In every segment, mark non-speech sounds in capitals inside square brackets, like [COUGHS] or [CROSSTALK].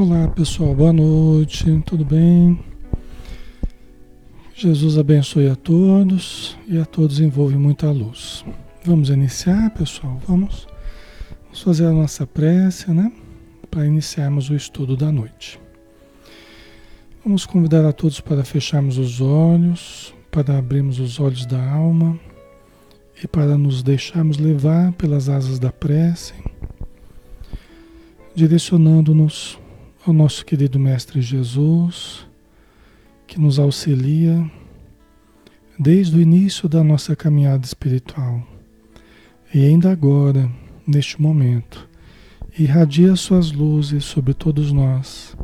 Olá pessoal, boa noite, tudo bem? Jesus abençoe a todos e a todos envolve muita luz. Vamos iniciar, pessoal? Vamos, vamos fazer a nossa prece, né? Para iniciarmos o estudo da noite. Vamos convidar a todos para fecharmos os olhos, para abrirmos os olhos da alma e para nos deixarmos levar pelas asas da prece, direcionando-nos ao nosso querido Mestre Jesus, que nos auxilia desde o início da nossa caminhada espiritual e ainda agora, neste momento, irradia suas luzes sobre todos nós,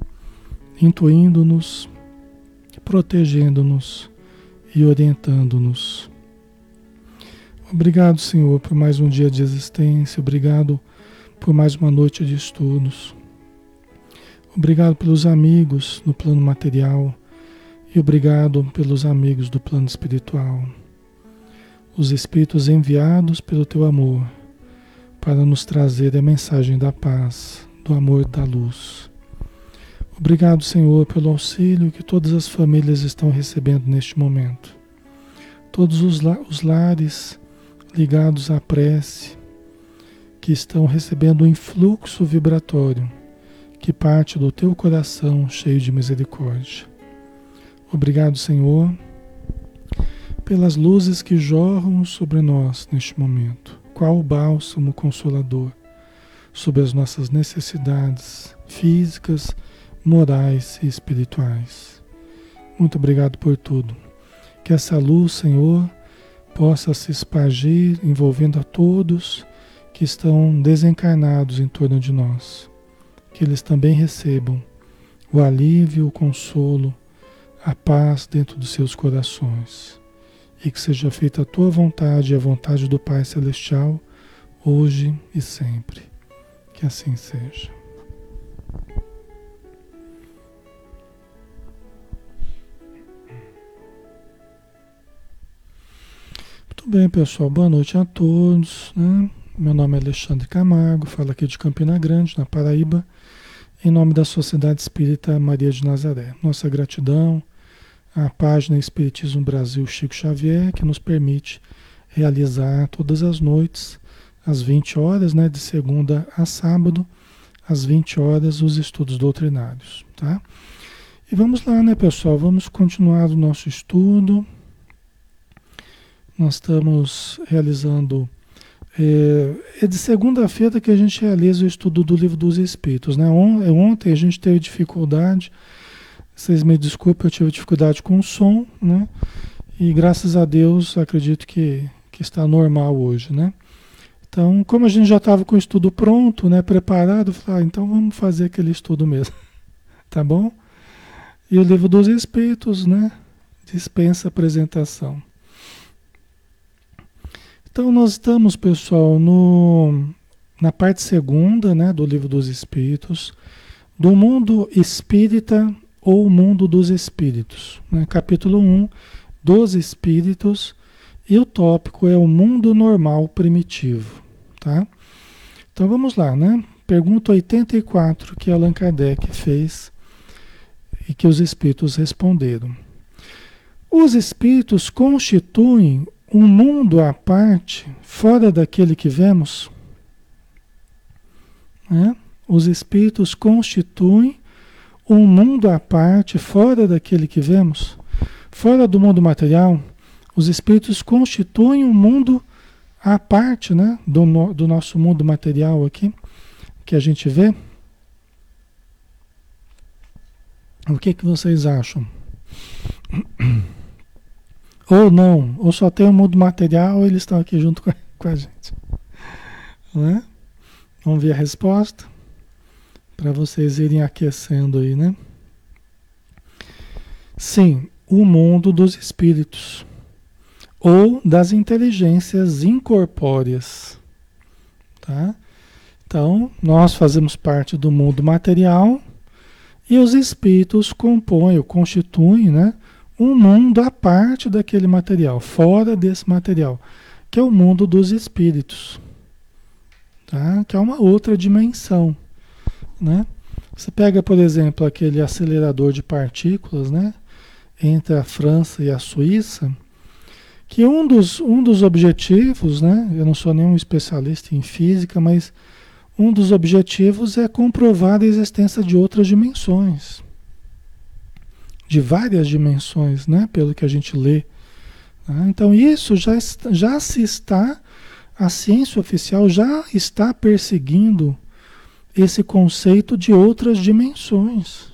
intuindo-nos, protegendo-nos e orientando-nos. Obrigado, Senhor, por mais um dia de existência, obrigado por mais uma noite de estudos. Obrigado pelos amigos no plano material e obrigado pelos amigos do plano espiritual. Os espíritos enviados pelo teu amor para nos trazer a mensagem da paz, do amor e da luz. Obrigado, Senhor, pelo auxílio que todas as famílias estão recebendo neste momento. Todos os, os lares ligados à prece, que estão recebendo um influxo vibratório que parte do teu coração cheio de misericórdia. Obrigado, Senhor, pelas luzes que jorram sobre nós neste momento. Qual o bálsamo consolador sobre as nossas necessidades físicas, morais e espirituais. Muito obrigado por tudo. Que essa luz, Senhor, possa se espargir envolvendo a todos que estão desencarnados em torno de nós que eles também recebam o alívio, o consolo, a paz dentro dos seus corações. E que seja feita a tua vontade e a vontade do Pai Celestial, hoje e sempre. Que assim seja. Muito bem, pessoal. Boa noite a todos. Né? Meu nome é Alexandre Camargo, falo aqui de Campina Grande, na Paraíba em nome da Sociedade Espírita Maria de Nazaré. Nossa gratidão à página Espiritismo Brasil Chico Xavier, que nos permite realizar todas as noites, às 20 horas, né, de segunda a sábado, às 20 horas, os estudos doutrinários. Tá? E vamos lá, né, pessoal? Vamos continuar o nosso estudo. Nós estamos realizando é, é de segunda-feira que a gente realiza o estudo do livro dos Espíritos. Né? É, ontem a gente teve dificuldade, vocês me desculpem, eu tive dificuldade com o som, né? e graças a Deus acredito que, que está normal hoje. Né? Então, como a gente já estava com o estudo pronto, né, preparado, falei, ah, então vamos fazer aquele estudo mesmo. [LAUGHS] tá bom? E o livro dos Espíritos, né? Dispensa apresentação. Então nós estamos, pessoal, no, na parte segunda né, do livro dos Espíritos, do mundo espírita ou mundo dos espíritos. Né? Capítulo 1 dos espíritos, e o tópico é o mundo normal primitivo. Tá? Então vamos lá, né? Pergunta 84 que Allan Kardec fez e que os espíritos responderam. Os espíritos constituem um mundo à parte, fora daquele que vemos, né? os espíritos constituem um mundo à parte, fora daquele que vemos, fora do mundo material, os espíritos constituem um mundo à parte né? do, no, do nosso mundo material aqui, que a gente vê. O que, que vocês acham? [CLEARS THROAT] Ou não, ou só tem o mundo material, ou eles estão aqui junto com a, com a gente. Né? Vamos ver a resposta para vocês irem aquecendo aí, né? Sim, o mundo dos espíritos ou das inteligências incorpóreas, tá? Então, nós fazemos parte do mundo material e os espíritos compõem constituem, né? Um mundo à parte daquele material, fora desse material, que é o mundo dos espíritos, tá? que é uma outra dimensão. Né? Você pega, por exemplo, aquele acelerador de partículas, né? Entre a França e a Suíça, que um dos, um dos objetivos, né? Eu não sou nenhum especialista em física, mas um dos objetivos é comprovar a existência de outras dimensões. De várias dimensões, né? Pelo que a gente lê. Né? Então, isso já, já se está, a ciência oficial já está perseguindo esse conceito de outras dimensões.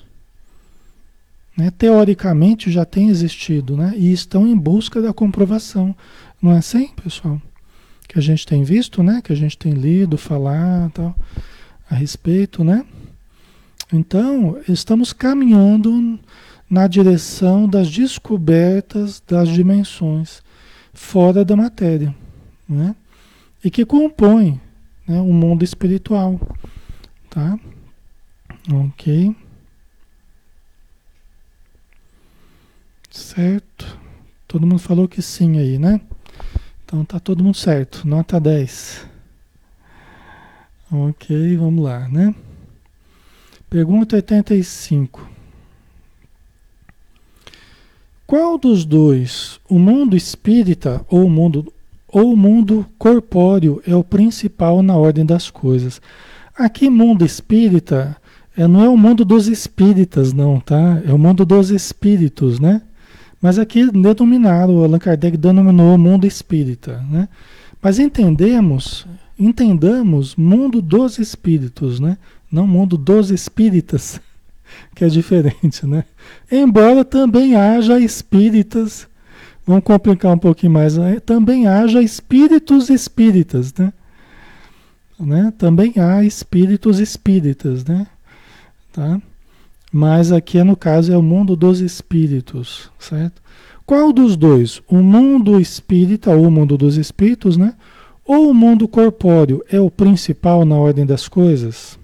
Né? Teoricamente já tem existido, né? E estão em busca da comprovação. Não é assim, pessoal? Que a gente tem visto, né? Que a gente tem lido, falar tal, a respeito, né? Então, estamos caminhando na direção das descobertas das dimensões fora da matéria, né? E que compõem né, o mundo espiritual. Tá? Ok. Certo. Todo mundo falou que sim aí, né? Então tá todo mundo certo. Nota 10. Ok, vamos lá, né? Pergunta 85. Qual dos dois, o mundo espírita ou o mundo, ou o mundo corpóreo, é o principal na ordem das coisas? Aqui, mundo espírita, é, não é o mundo dos espíritas, não, tá? É o mundo dos espíritos, né? Mas aqui, denominado, Allan Kardec denominou o mundo espírita, né? Mas entendemos, entendamos mundo dos espíritos, né? Não mundo dos espíritas, [LAUGHS] que é diferente, né? Embora também haja espíritas, vamos complicar um pouquinho mais, né? também haja espíritos espíritas, né? né? Também há espíritos espíritas, né? Tá? Mas aqui no caso é o mundo dos espíritos, certo? Qual dos dois? O mundo espírita ou o mundo dos espíritos, né? Ou o mundo corpóreo é o principal na ordem das coisas?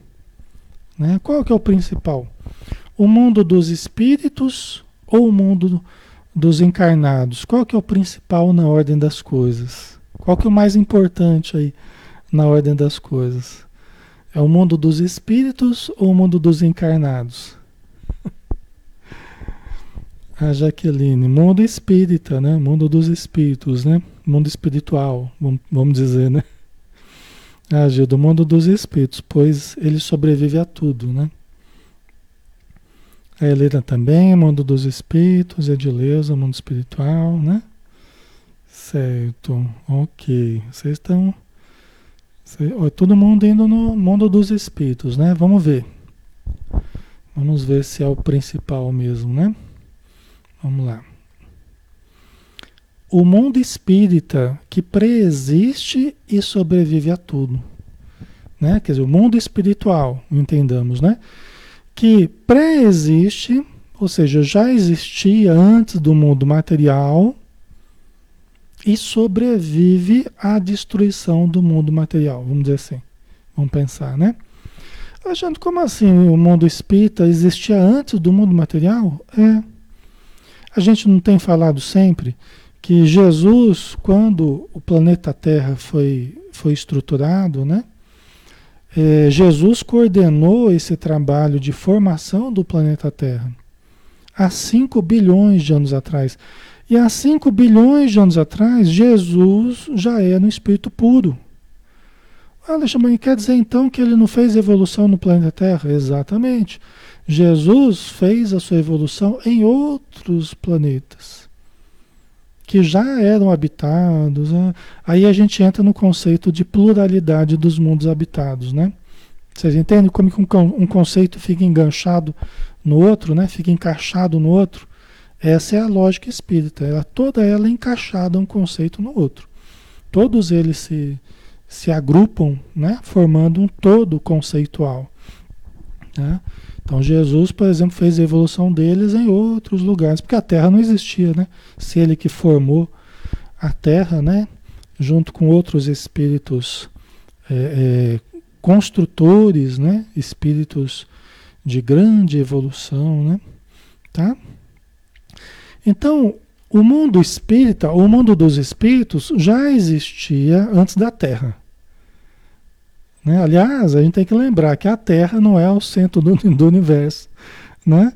Né? Qual que é o principal? O mundo dos espíritos ou o mundo dos encarnados? Qual que é o principal na ordem das coisas? Qual que é o mais importante aí? na ordem das coisas? É o mundo dos espíritos ou o mundo dos encarnados? [LAUGHS] A Jaqueline, mundo espírita, né? Mundo dos espíritos, né? Mundo espiritual, vamos dizer, né? Ah, Gil, do mundo dos espíritos, pois ele sobrevive a tudo, né? A Helena também, mundo dos espíritos, Edileuza, mundo espiritual, né? Certo, ok. Vocês estão Todo mundo indo no mundo dos espíritos, né? Vamos ver. Vamos ver se é o principal mesmo, né? Vamos lá. O mundo espírita que preexiste e sobrevive a tudo. Né? Quer dizer, o mundo espiritual, entendamos, né? Que preexiste, ou seja, já existia antes do mundo material, e sobrevive à destruição do mundo material, vamos dizer assim. Vamos pensar, né? Alexandre, como assim o mundo espírita existia antes do mundo material? É. A gente não tem falado sempre que Jesus, quando o planeta Terra foi, foi estruturado, né? É, Jesus coordenou esse trabalho de formação do planeta Terra há 5 bilhões de anos atrás. E há 5 bilhões de anos atrás, Jesus já era um espírito puro. Alexandre, quer dizer então que ele não fez evolução no planeta Terra? Exatamente. Jesus fez a sua evolução em outros planetas que já eram habitados. Né? Aí a gente entra no conceito de pluralidade dos mundos habitados, né? Vocês entendem como um conceito fica enganchado no outro, né? Fica encaixado no outro? Essa é a lógica espírita, ela, toda ela é encaixada um conceito no outro. Todos eles se, se agrupam, né, formando um todo conceitual. Né? Então Jesus, por exemplo, fez a evolução deles em outros lugares, porque a Terra não existia, né? Se ele que formou a Terra, né, junto com outros espíritos é, é, construtores, né, espíritos de grande evolução, né, tá? Então, o mundo espírita, o mundo dos espíritos, já existia antes da Terra. Né? Aliás, a gente tem que lembrar que a Terra não é o centro do, do universo. Né?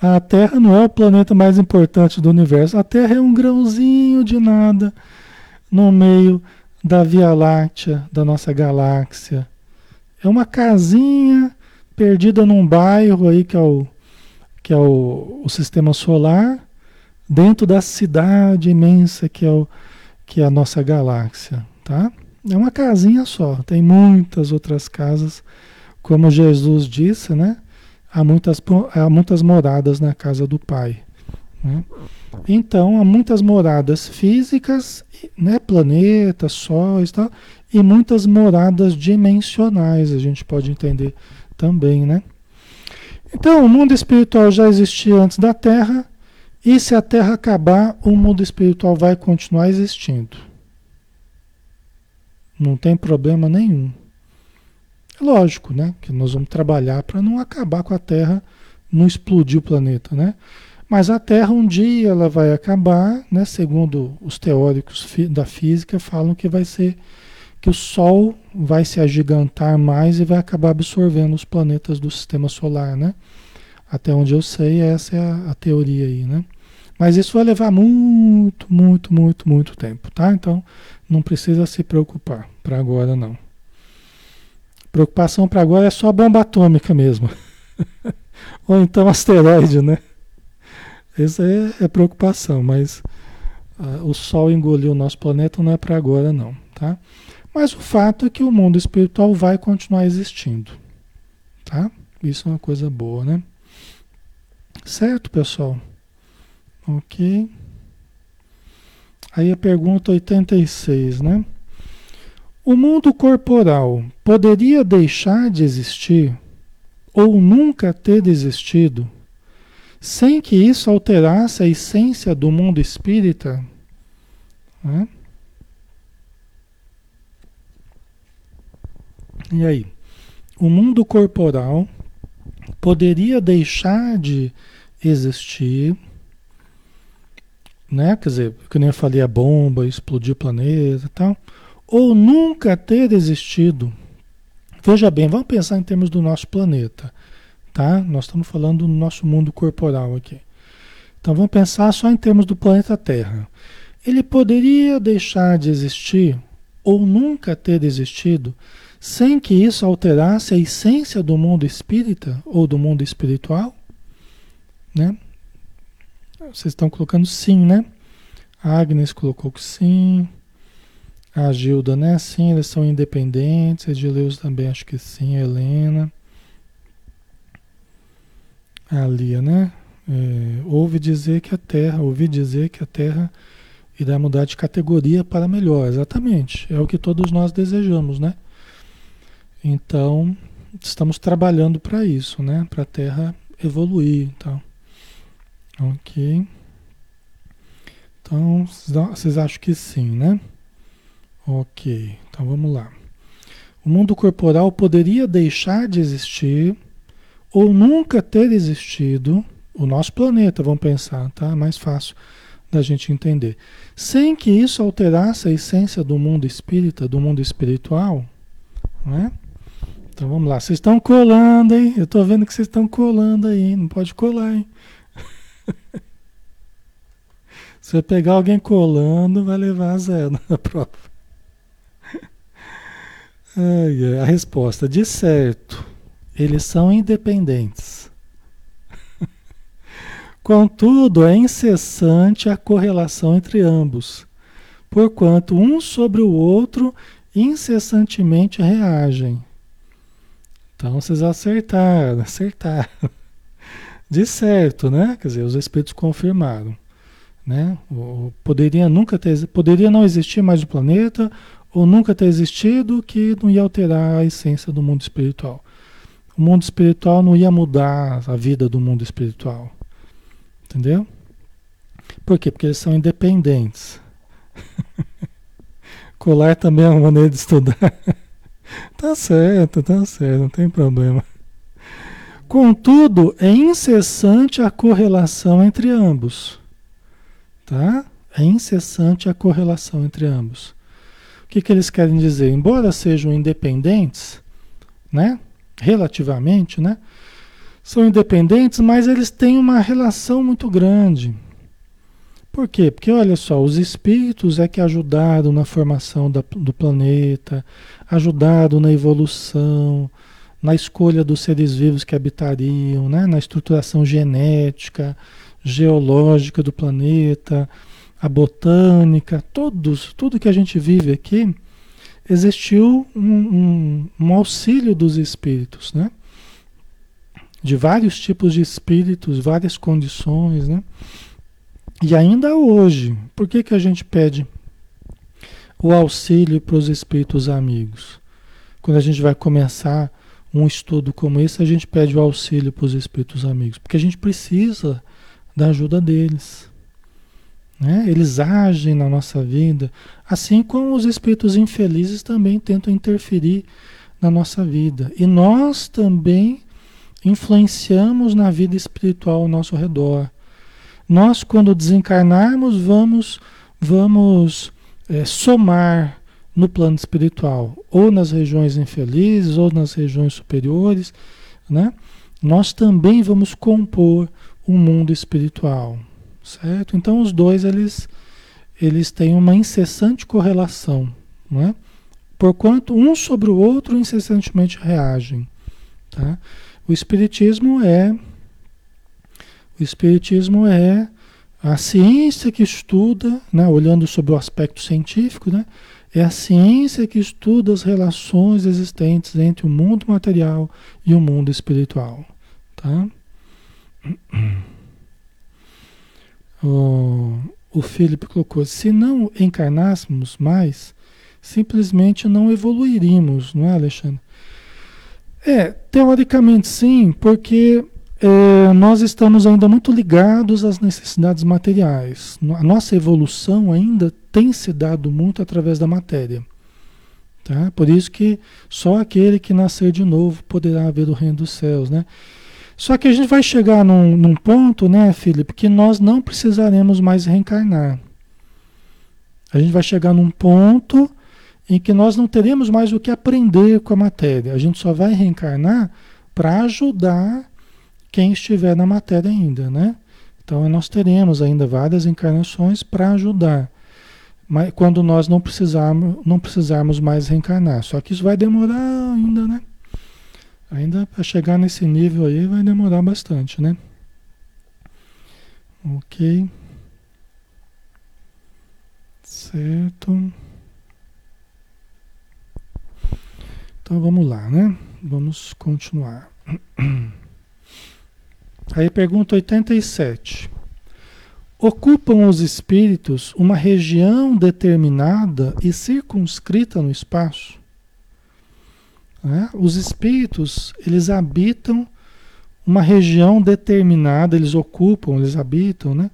A Terra não é o planeta mais importante do universo. A Terra é um grãozinho de nada no meio da Via Láctea, da nossa galáxia. É uma casinha perdida num bairro aí que é o, que é o, o sistema solar, dentro da cidade imensa que é, o, que é a nossa galáxia, tá? É uma casinha só, tem muitas outras casas, como Jesus disse, né? Há muitas, há muitas moradas na casa do Pai. Né? Então, há muitas moradas físicas, né? planetas, sóis tal, e muitas moradas dimensionais, a gente pode entender também, né? Então, o mundo espiritual já existia antes da Terra, e se a Terra acabar, o mundo espiritual vai continuar existindo. Não tem problema nenhum. É lógico, né? Que nós vamos trabalhar para não acabar com a Terra, não explodir o planeta, né? Mas a Terra um dia ela vai acabar, né? Segundo os teóricos da física falam que vai ser que o Sol vai se agigantar mais e vai acabar absorvendo os planetas do Sistema Solar, né? Até onde eu sei, essa é a, a teoria aí, né? Mas isso vai levar muito, muito, muito, muito tempo, tá? Então não precisa se preocupar para agora não. Preocupação para agora é só a bomba atômica mesmo. [LAUGHS] Ou então asteroide, né? Essa é, é preocupação, mas uh, o Sol engoliu o nosso planeta não é para agora não, tá? Mas o fato é que o mundo espiritual vai continuar existindo, tá? Isso é uma coisa boa, né? Certo, pessoal? Ok. Aí a pergunta 86, né? O mundo corporal poderia deixar de existir ou nunca ter existido sem que isso alterasse a essência do mundo espírita? Né? E aí? O mundo corporal poderia deixar de existir, né? Quer dizer, que nem eu falei, a bomba, explodir o planeta e tal ou nunca ter existido. Veja bem, vamos pensar em termos do nosso planeta, tá? Nós estamos falando do nosso mundo corporal aqui. Então vamos pensar só em termos do planeta Terra. Ele poderia deixar de existir ou nunca ter existido sem que isso alterasse a essência do mundo espírita ou do mundo espiritual? Né? Vocês estão colocando sim, né? A Agnes colocou que sim. A Gilda, né? Sim, eles são independentes. Edileus também, acho que sim. Helena. A Lia, né? É, dizer que a Terra, ouvi dizer que a Terra irá mudar de categoria para melhor. Exatamente. É o que todos nós desejamos, né? Então, estamos trabalhando para isso, né? Para a Terra evoluir então. Ok. Então, vocês acham que sim, né? Ok, então vamos lá. O mundo corporal poderia deixar de existir ou nunca ter existido, o nosso planeta, vamos pensar, tá? É mais fácil da gente entender. Sem que isso alterasse a essência do mundo espírita, do mundo espiritual, né? Então vamos lá, vocês estão colando, hein? Eu estou vendo que vocês estão colando aí, não pode colar, hein? [LAUGHS] Se você pegar alguém colando, vai levar a zero na [LAUGHS] prova. A resposta, de certo, eles são independentes. [LAUGHS] Contudo, é incessante a correlação entre ambos, porquanto um sobre o outro incessantemente reagem. Então vocês acertaram, [LAUGHS] acertaram. De certo, né? Quer dizer, os espíritos confirmaram. Né? Poderia nunca ter, poderia não existir mais o planeta, ou nunca ter existido, que não ia alterar a essência do mundo espiritual. O mundo espiritual não ia mudar a vida do mundo espiritual. Entendeu? Por quê? Porque eles são independentes. [LAUGHS] Colar também é uma maneira de estudar. [LAUGHS] tá certo, tá certo, não tem problema. Contudo, é incessante a correlação entre ambos. Tá? É incessante a correlação entre ambos que, que eles querem dizer? Embora sejam independentes, né? Relativamente, né? São independentes, mas eles têm uma relação muito grande. Por quê? Porque olha só, os espíritos é que ajudaram na formação da, do planeta, ajudaram na evolução, na escolha dos seres vivos que habitariam, né? na estruturação genética, geológica do planeta, a botânica, todos, tudo que a gente vive aqui, existiu um, um, um auxílio dos espíritos, né? De vários tipos de espíritos, várias condições, né? E ainda hoje, por que, que a gente pede o auxílio para os espíritos amigos? Quando a gente vai começar um estudo como esse, a gente pede o auxílio para os espíritos amigos, porque a gente precisa da ajuda deles. Né? Eles agem na nossa vida, assim como os espíritos infelizes também tentam interferir na nossa vida. E nós também influenciamos na vida espiritual ao nosso redor. Nós, quando desencarnarmos, vamos, vamos é, somar no plano espiritual, ou nas regiões infelizes, ou nas regiões superiores, né? Nós também vamos compor o um mundo espiritual, certo? Então os dois eles eles têm uma incessante correlação, né? Porquanto um sobre o outro incessantemente reagem, tá? O espiritismo é o espiritismo é a ciência que estuda, né, olhando sobre o aspecto científico, né, é a ciência que estuda as relações existentes entre o mundo material e o mundo espiritual. Tá? [CLEARS THROAT] O, Felipe colocou: se não encarnássemos mais, simplesmente não evoluiríamos, não é, Alexandre? É, teoricamente sim, porque é, nós estamos ainda muito ligados às necessidades materiais. A nossa evolução ainda tem se dado muito através da matéria. Tá? Por isso que só aquele que nascer de novo poderá ver o reino dos céus. Né? Só que a gente vai chegar num, num ponto, né, Felipe, que nós não precisaremos mais reencarnar. A gente vai chegar num ponto em que nós não teremos mais o que aprender com a matéria. A gente só vai reencarnar para ajudar quem estiver na matéria ainda, né? Então nós teremos ainda várias encarnações para ajudar. Mas quando nós não precisarmos, não precisarmos mais reencarnar. Só que isso vai demorar ainda, né? Ainda para chegar nesse nível aí vai demorar bastante, né? Ok. Certo. Então vamos lá, né? Vamos continuar. [CLEARS THROAT] Aí pergunta 87. Ocupam os espíritos uma região determinada e circunscrita no espaço? É? Os espíritos, eles habitam uma região determinada, eles ocupam, eles habitam, né?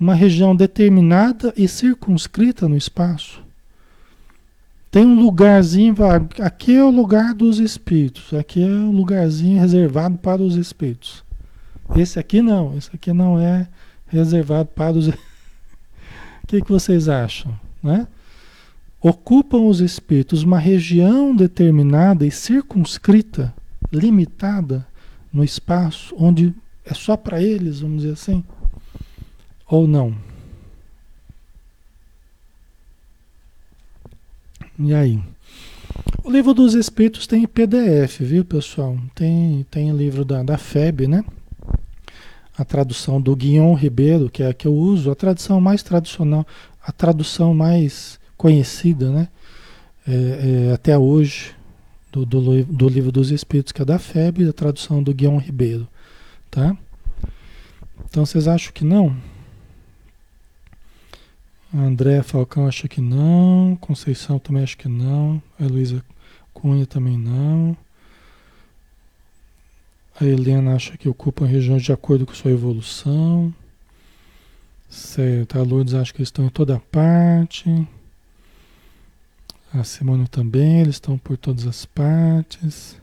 Uma região determinada e circunscrita no espaço. Tem um lugarzinho, aqui é o lugar dos espíritos, aqui é o lugarzinho reservado para os espíritos. Esse aqui não, esse aqui não é reservado para os. [LAUGHS] o que, que vocês acham? Né? Ocupam os espíritos uma região determinada e circunscrita, limitada no espaço, onde é só para eles, vamos dizer assim? Ou não? E aí? O livro dos Espíritos tem PDF, viu, pessoal? Tem, tem livro da, da FEB, né? a tradução do Guion Ribeiro, que é a que eu uso, a tradução mais tradicional, a tradução mais conhecida, né? É, é, até hoje, do, do, do, livro dos Espíritos, que é da FEB, a tradução do Guion Ribeiro, tá? Então vocês acham que não? André Falcão acha que não, Conceição também acha que não, a Luísa Cunha também não. A Helena acha que ocupam regiões de acordo com sua evolução. Certo. A Lourdes acha que estão em toda parte. A Simone também, eles estão por todas as partes.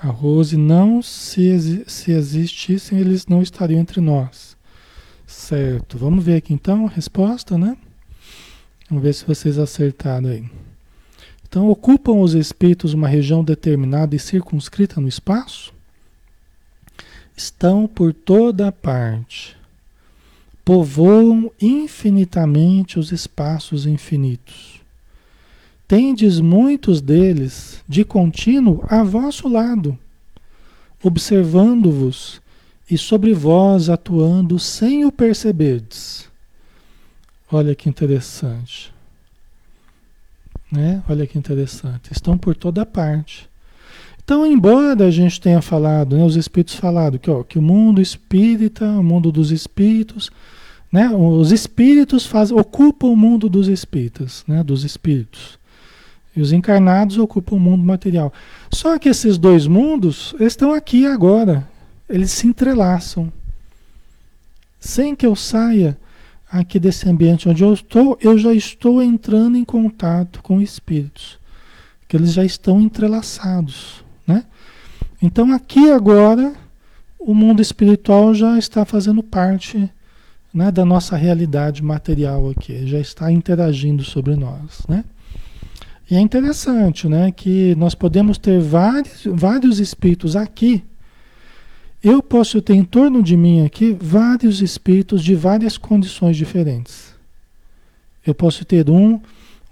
A Rose, não, se, se existissem, eles não estariam entre nós. Certo. Vamos ver aqui então a resposta, né? Vamos ver se vocês acertaram aí. Então, ocupam os espíritos uma região determinada e circunscrita no espaço? Estão por toda parte. Povoam infinitamente os espaços infinitos. Tendes muitos deles de contínuo a vosso lado, observando-vos e sobre vós atuando sem o perceberdes. Olha que interessante. Né? Olha que interessante. Estão por toda parte. Então, embora a gente tenha falado, né, os espíritos falado que, ó, que o mundo espírita, o mundo dos espíritos, né, os espíritos faz, ocupam o mundo dos espíritas, né, dos espíritos. E os encarnados ocupam o mundo material. Só que esses dois mundos estão aqui agora. Eles se entrelaçam. Sem que eu saia aqui desse ambiente onde eu estou, eu já estou entrando em contato com espíritos. Que eles já estão entrelaçados. Né? Então aqui agora o mundo espiritual já está fazendo parte né, da nossa realidade material aqui, já está interagindo sobre nós. Né? E é interessante, né, que nós podemos ter vários, vários espíritos aqui. Eu posso ter em torno de mim aqui vários espíritos de várias condições diferentes. Eu posso ter um,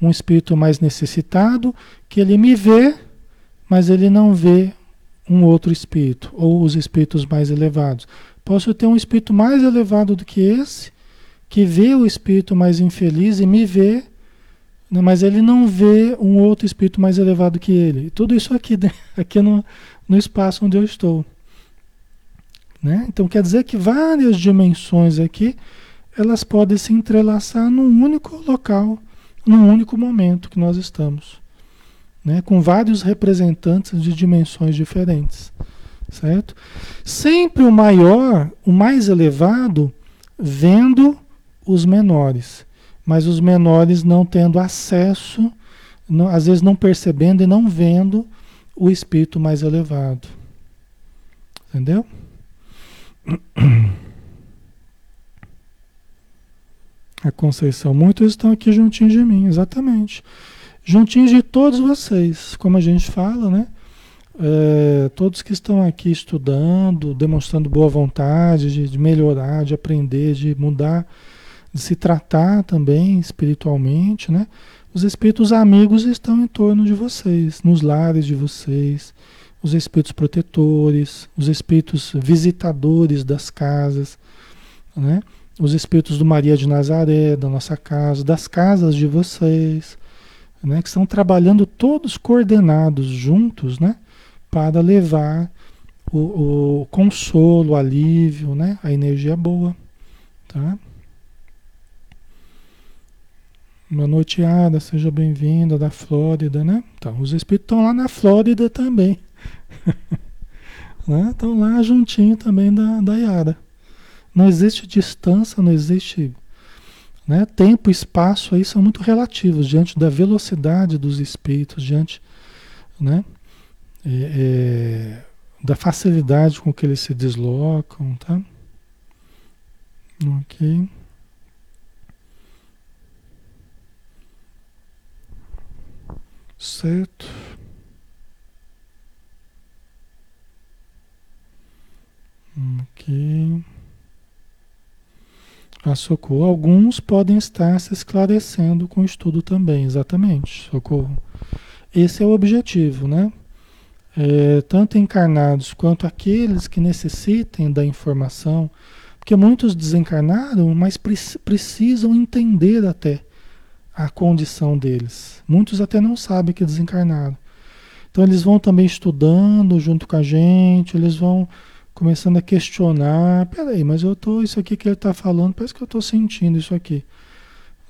um espírito mais necessitado, que ele me vê, mas ele não vê um outro espírito, ou os espíritos mais elevados. Posso ter um espírito mais elevado do que esse, que vê o espírito mais infeliz e me vê? Mas ele não vê um outro espírito mais elevado que ele. Tudo isso aqui, [LAUGHS] né? aqui no, no espaço onde eu estou. Né? Então quer dizer que várias dimensões aqui elas podem se entrelaçar num único local, num único momento que nós estamos, né? com vários representantes de dimensões diferentes, certo? Sempre o maior, o mais elevado, vendo os menores mas os menores não tendo acesso, não, às vezes não percebendo e não vendo o espírito mais elevado. Entendeu? [CLEARS THROAT] A Conceição, muitos estão aqui juntinhos de mim, exatamente. Juntinhos de todos vocês, como a gente fala, né? É, todos que estão aqui estudando, demonstrando boa vontade de, de melhorar, de aprender, de mudar de se tratar também espiritualmente, né? Os espíritos amigos estão em torno de vocês, nos lares de vocês, os espíritos protetores, os espíritos visitadores das casas, né? Os espíritos do Maria de Nazaré, da nossa casa, das casas de vocês, né? Que estão trabalhando todos coordenados juntos, né? Para levar o, o consolo, o alívio, né? A energia boa, tá? Boa noite, Ada. Seja bem-vinda da Flórida, né? Então, os espíritos estão lá na Flórida também. [LAUGHS] né? Estão lá juntinho também da, da Yara. Não existe distância, não existe. Né? Tempo e espaço aí são muito relativos diante da velocidade dos espíritos, diante né? É, é, da facilidade com que eles se deslocam, tá? Ok. Certo? Ok. A socorro. Alguns podem estar se esclarecendo com o estudo também, exatamente. Socorro. Esse é o objetivo, né? É, tanto encarnados quanto aqueles que necessitem da informação, porque muitos desencarnaram, mas precisam entender até a condição deles. Muitos até não sabem que desencarnaram. Então eles vão também estudando junto com a gente, eles vão começando a questionar, peraí, mas eu tô, isso aqui que ele está falando, parece que eu estou sentindo isso aqui.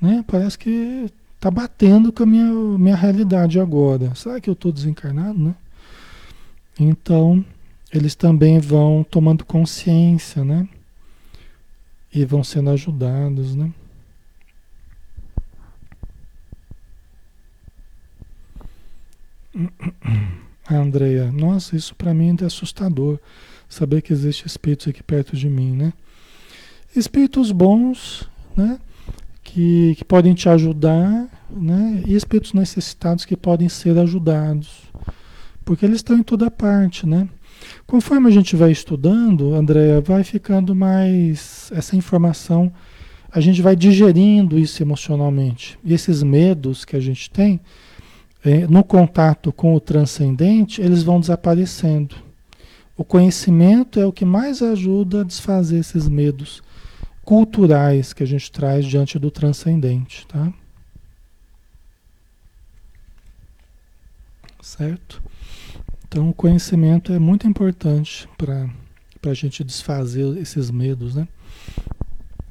Né? Parece que está batendo com a minha, minha realidade agora. Será que eu estou desencarnado, né? Então, eles também vão tomando consciência, né? E vão sendo ajudados, né? A Andrea, nossa, isso para mim é assustador, saber que existe espíritos aqui perto de mim, né? Espíritos bons, né? que, que podem te ajudar, né? E espíritos necessitados que podem ser ajudados, porque eles estão em toda parte, né? Conforme a gente vai estudando, Andréa, vai ficando mais essa informação, a gente vai digerindo isso emocionalmente. E esses medos que a gente tem, no contato com o transcendente, eles vão desaparecendo. O conhecimento é o que mais ajuda a desfazer esses medos culturais que a gente traz diante do transcendente, tá? Certo? Então, o conhecimento é muito importante para a gente desfazer esses medos, né?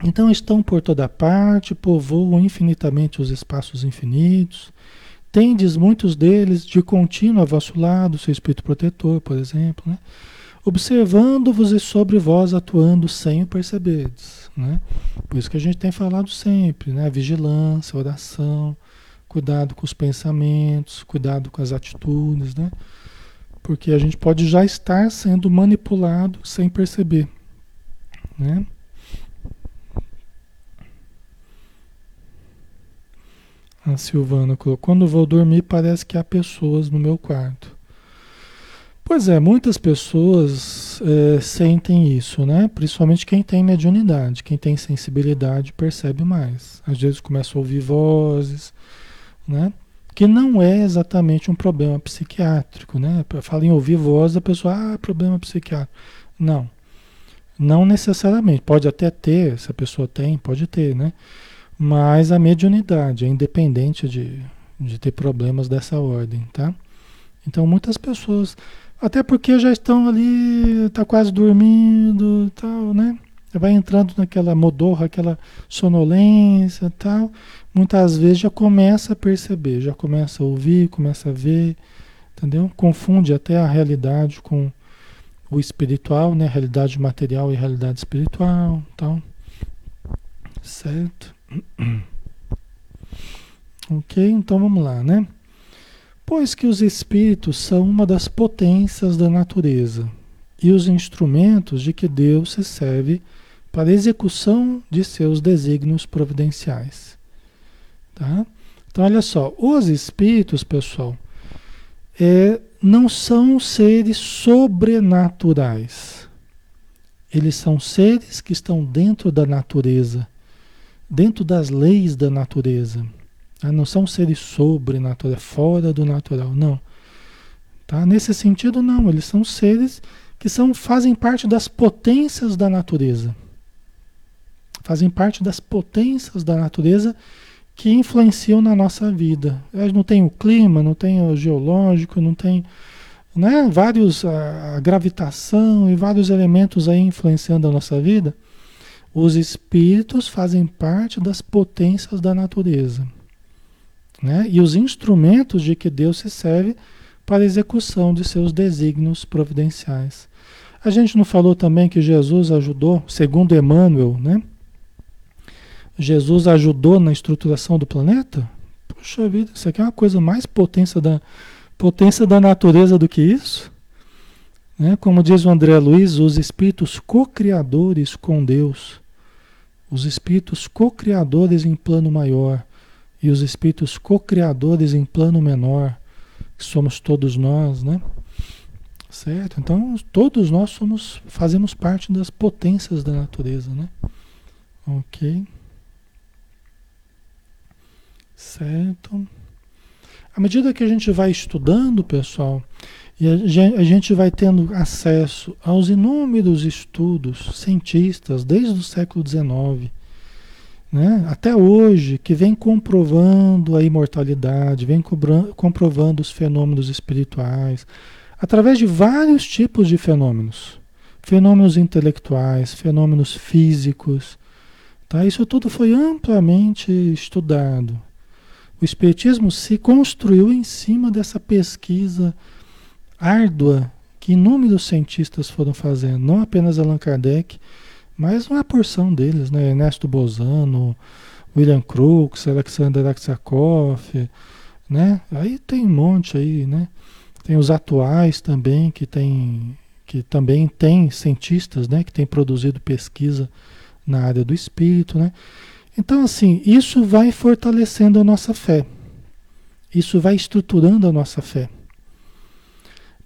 Então, estão por toda parte, povoam infinitamente os espaços infinitos. Tendes muitos deles de contínuo a vosso lado, seu espírito protetor, por exemplo, né? Observando-vos e sobre vós atuando sem o perceberdes, né? Por isso que a gente tem falado sempre, né? Vigilância, oração, cuidado com os pensamentos, cuidado com as atitudes, né? Porque a gente pode já estar sendo manipulado sem perceber. Né? A Silvana colocou: quando vou dormir, parece que há pessoas no meu quarto. Pois é, muitas pessoas é, sentem isso, né? Principalmente quem tem mediunidade, quem tem sensibilidade percebe mais. Às vezes começa a ouvir vozes, né? que não é exatamente um problema psiquiátrico, né? Fala em ouvir voz da pessoa, ah, problema psiquiátrico. Não. Não necessariamente. Pode até ter, se a pessoa tem, pode ter, né? Mas a mediunidade é independente de, de ter problemas dessa ordem, tá? Então muitas pessoas, até porque já estão ali, tá quase dormindo tal, né? Vai entrando naquela modorra, aquela sonolência tal muitas vezes já começa a perceber, já começa a ouvir, começa a ver, entendeu? Confunde até a realidade com o espiritual, né? Realidade material e realidade espiritual, então, certo? [CLEARS THROAT] ok, então vamos lá, né? Pois que os espíritos são uma das potências da natureza e os instrumentos de que Deus se serve para execução de seus desígnios providenciais. Tá? Então, olha só, os espíritos, pessoal, é, não são seres sobrenaturais. Eles são seres que estão dentro da natureza, dentro das leis da natureza. Tá? Não são seres sobrenaturais, fora do natural, não. Tá? Nesse sentido, não. Eles são seres que são, fazem parte das potências da natureza. Fazem parte das potências da natureza que influenciam na nossa vida. Não tem o clima, não tem o geológico, não tem né, vários a, a gravitação e vários elementos aí influenciando a nossa vida. Os espíritos fazem parte das potências da natureza. Né? E os instrumentos de que Deus se serve para a execução de seus desígnios providenciais. A gente não falou também que Jesus ajudou, segundo Emmanuel, né? Jesus ajudou na estruturação do planeta? Puxa vida, isso aqui é uma coisa mais potência da, potência da natureza do que isso? Né? Como diz o André Luiz, os espíritos co-criadores com Deus, os espíritos co-criadores em plano maior e os espíritos co-criadores em plano menor, que somos todos nós, né? Certo? Então, todos nós somos, fazemos parte das potências da natureza, né? Ok. Certo? À medida que a gente vai estudando, pessoal, e a gente vai tendo acesso aos inúmeros estudos cientistas desde o século XIX, né, até hoje, que vem comprovando a imortalidade, vem comprovando os fenômenos espirituais, através de vários tipos de fenômenos. Fenômenos intelectuais, fenômenos físicos. Tá? Isso tudo foi amplamente estudado. O Espiritismo se construiu em cima dessa pesquisa árdua que inúmeros cientistas foram fazendo, não apenas Allan Kardec, mas uma porção deles, né? Ernesto Bozano, William Crookes, Alexander Aksakov, né? Aí tem um monte aí, né? Tem os atuais também que tem que também tem cientistas, né, que têm produzido pesquisa na área do espírito, né? Então, assim, isso vai fortalecendo a nossa fé. Isso vai estruturando a nossa fé.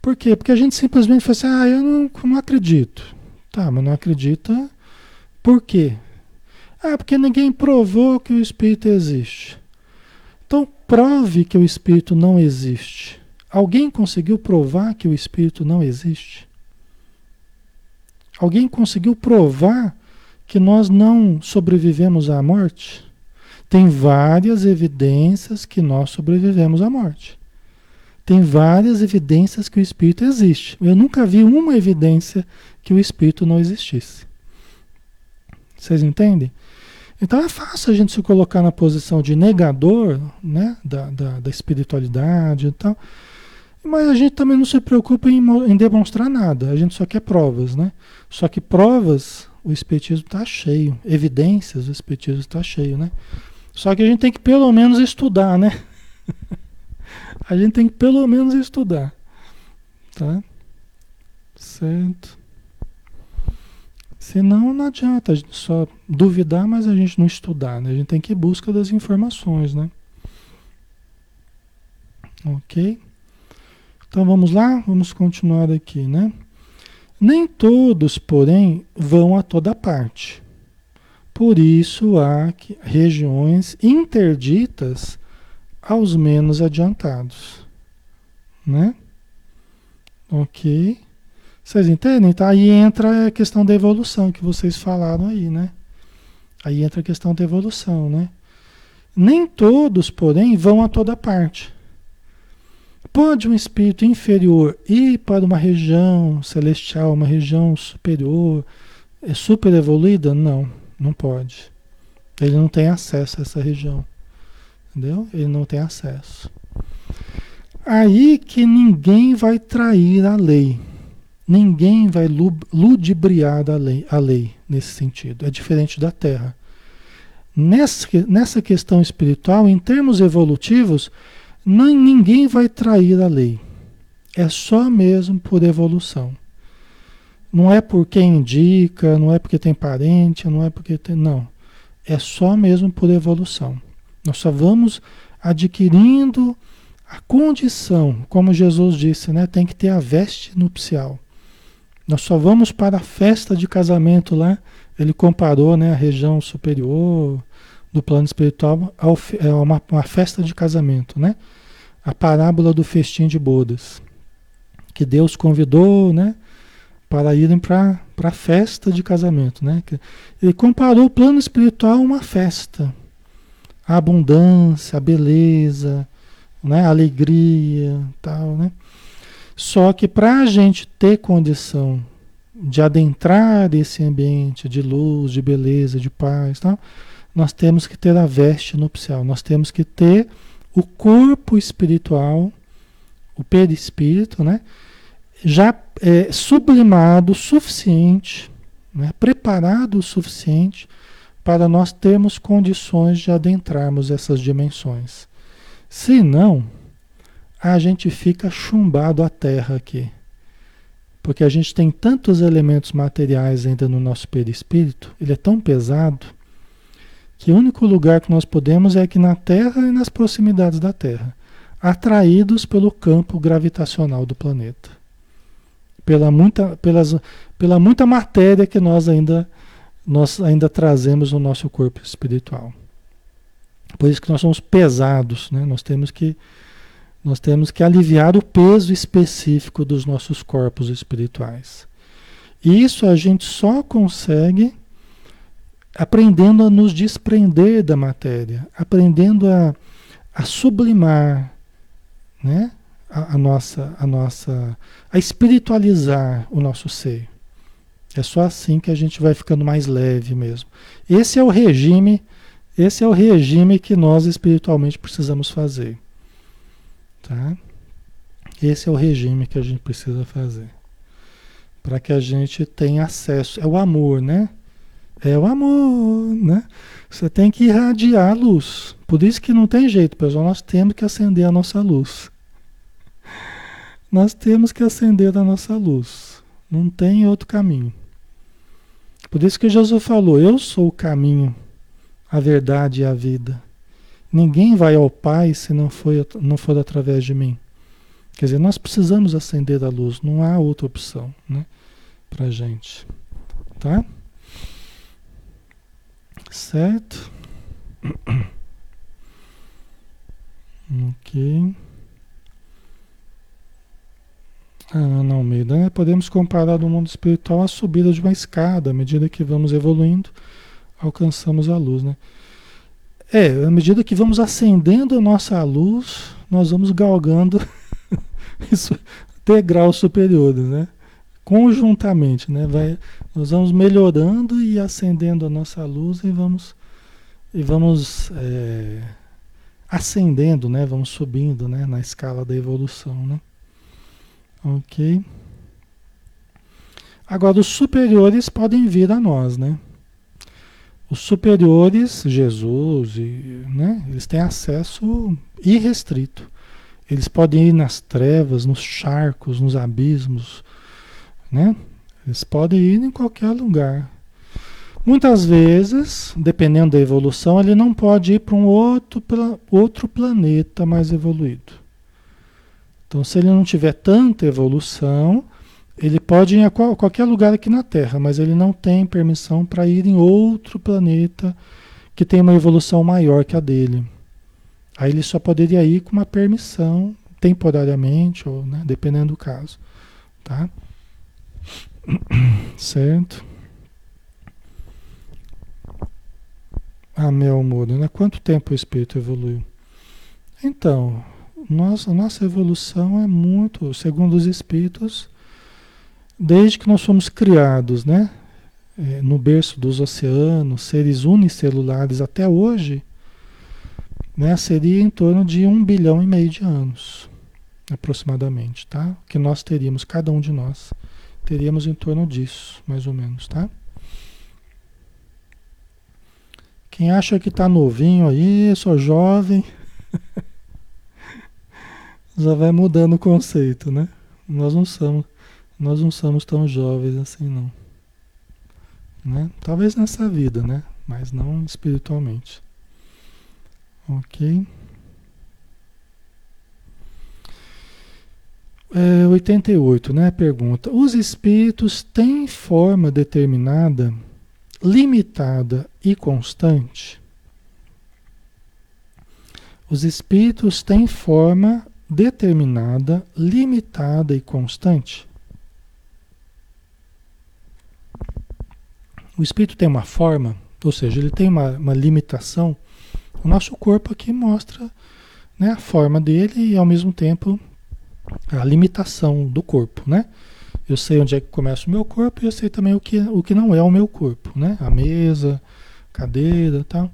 Por quê? Porque a gente simplesmente fala assim, ah, eu não, não acredito. Tá, mas não acredita por quê? Ah, porque ninguém provou que o Espírito existe. Então, prove que o Espírito não existe. Alguém conseguiu provar que o Espírito não existe? Alguém conseguiu provar que nós não sobrevivemos à morte? Tem várias evidências que nós sobrevivemos à morte. Tem várias evidências que o Espírito existe. Eu nunca vi uma evidência que o Espírito não existisse. Vocês entendem? Então é fácil a gente se colocar na posição de negador né, da, da, da espiritualidade e tal. Mas a gente também não se preocupa em, em, demonstrar nada, a gente só quer provas, né? Só que provas, o Espiritismo está cheio, evidências, o Espiritismo está cheio, né? Só que a gente tem que pelo menos estudar, né? [LAUGHS] a gente tem que pelo menos estudar, tá? Certo. Senão não adianta a gente só duvidar, mas a gente não estudar, né? A gente tem que ir busca das informações, né? Ok? Então vamos lá, vamos continuar aqui, né? Nem todos, porém, vão a toda parte. Por isso há regiões interditas aos menos adiantados, né? Ok? Vocês entendem? Tá? Aí entra a questão da evolução que vocês falaram aí, né? Aí entra a questão da evolução, né? Nem todos, porém, vão a toda parte. Pode um espírito inferior ir para uma região celestial, uma região superior, é super evoluída? Não, não pode. Ele não tem acesso a essa região. Entendeu? Ele não tem acesso. Aí que ninguém vai trair a lei. Ninguém vai ludibriar a lei, a lei nesse sentido. É diferente da Terra. Nessa, nessa questão espiritual, em termos evolutivos, não, ninguém vai trair a lei. É só mesmo por evolução. Não é por quem indica, não é porque tem parente, não é porque tem. Não. É só mesmo por evolução. Nós só vamos adquirindo a condição, como Jesus disse, né? Tem que ter a veste nupcial. Nós só vamos para a festa de casamento lá. Ele comparou né, a região superior, do plano espiritual ao, é uma, uma festa de casamento, né? A parábola do festim de bodas, que Deus convidou, né? Para irem para a festa de casamento, né? Ele comparou o plano espiritual a uma festa, a abundância, a beleza, né? A alegria, tal, né? Só que para a gente ter condição de adentrar esse ambiente de luz, de beleza, de paz, tal, nós temos que ter a veste nupcial, nós temos que ter o corpo espiritual, o perispírito, né? já é, sublimado o suficiente, né? preparado o suficiente para nós termos condições de adentrarmos essas dimensões. Se não, a gente fica chumbado à terra aqui. Porque a gente tem tantos elementos materiais ainda no nosso perispírito, ele é tão pesado que o único lugar que nós podemos é aqui na Terra e nas proximidades da Terra, atraídos pelo campo gravitacional do planeta. Pela muita, pelas, pela muita matéria que nós ainda, nós ainda trazemos no nosso corpo espiritual. Por isso que nós somos pesados, né? nós, temos que, nós temos que aliviar o peso específico dos nossos corpos espirituais. E isso a gente só consegue aprendendo a nos desprender da matéria, aprendendo a, a sublimar, né? A, a, nossa, a nossa, a espiritualizar o nosso ser. É só assim que a gente vai ficando mais leve mesmo. Esse é o regime, esse é o regime que nós espiritualmente precisamos fazer, tá? Esse é o regime que a gente precisa fazer para que a gente tenha acesso. É o amor, né? É o amor, né? Você tem que irradiar a luz. Por isso que não tem jeito, pessoal. Nós temos que acender a nossa luz. Nós temos que acender a nossa luz. Não tem outro caminho. Por isso que Jesus falou: Eu sou o caminho, a verdade e a vida. Ninguém vai ao Pai se não for, não for através de mim. Quer dizer, nós precisamos acender a luz, não há outra opção, né? Pra gente. Tá? Certo? [COUGHS] Ok. Ah, não, Almeida, né? podemos comparar no mundo espiritual a subida de uma escada, à medida que vamos evoluindo, alcançamos a luz, né? É, à medida que vamos acendendo a nossa luz, nós vamos galgando [LAUGHS] degraus superiores, né? Conjuntamente, né? Vai, nós vamos melhorando e acendendo a nossa luz e vamos e vamos é, ascendendo, né? Vamos subindo, né? Na escala da evolução, né? Ok. Agora os superiores podem vir a nós, né? Os superiores, Jesus, e, né, eles têm acesso irrestrito. Eles podem ir nas trevas, nos charcos, nos abismos, né? Eles podem ir em qualquer lugar. Muitas vezes, dependendo da evolução, ele não pode ir para um outro, outro planeta mais evoluído. Então, se ele não tiver tanta evolução, ele pode ir a qual, qualquer lugar aqui na Terra, mas ele não tem permissão para ir em outro planeta que tem uma evolução maior que a dele. Aí ele só poderia ir com uma permissão, temporariamente, ou né, dependendo do caso. Tá? [COUGHS] Certo? Ah, meu amor, né? Quanto tempo o espírito evoluiu? Então, nossa, nossa evolução é muito, segundo os espíritos, desde que nós fomos criados, né? É, no berço dos oceanos, seres unicelulares até hoje, né? Seria em torno de um bilhão e meio de anos, aproximadamente, tá? Que nós teríamos, cada um de nós, teríamos em torno disso, mais ou menos, tá? Quem acha que está novinho aí, sou jovem, [LAUGHS] já vai mudando o conceito, né? Nós não somos nós não somos tão jovens assim não. Né? Talvez nessa vida, né? Mas não espiritualmente. Ok? É, 88, né? Pergunta: Os espíritos têm forma determinada, limitada e constante? Os espíritos têm forma determinada, limitada e constante? O espírito tem uma forma, ou seja, ele tem uma, uma limitação. O nosso corpo aqui mostra né, a forma dele e ao mesmo tempo a limitação do corpo, né? Eu sei onde é que começa o meu corpo e eu sei também o que, o que não é o meu corpo, né? A mesa, cadeira, tal,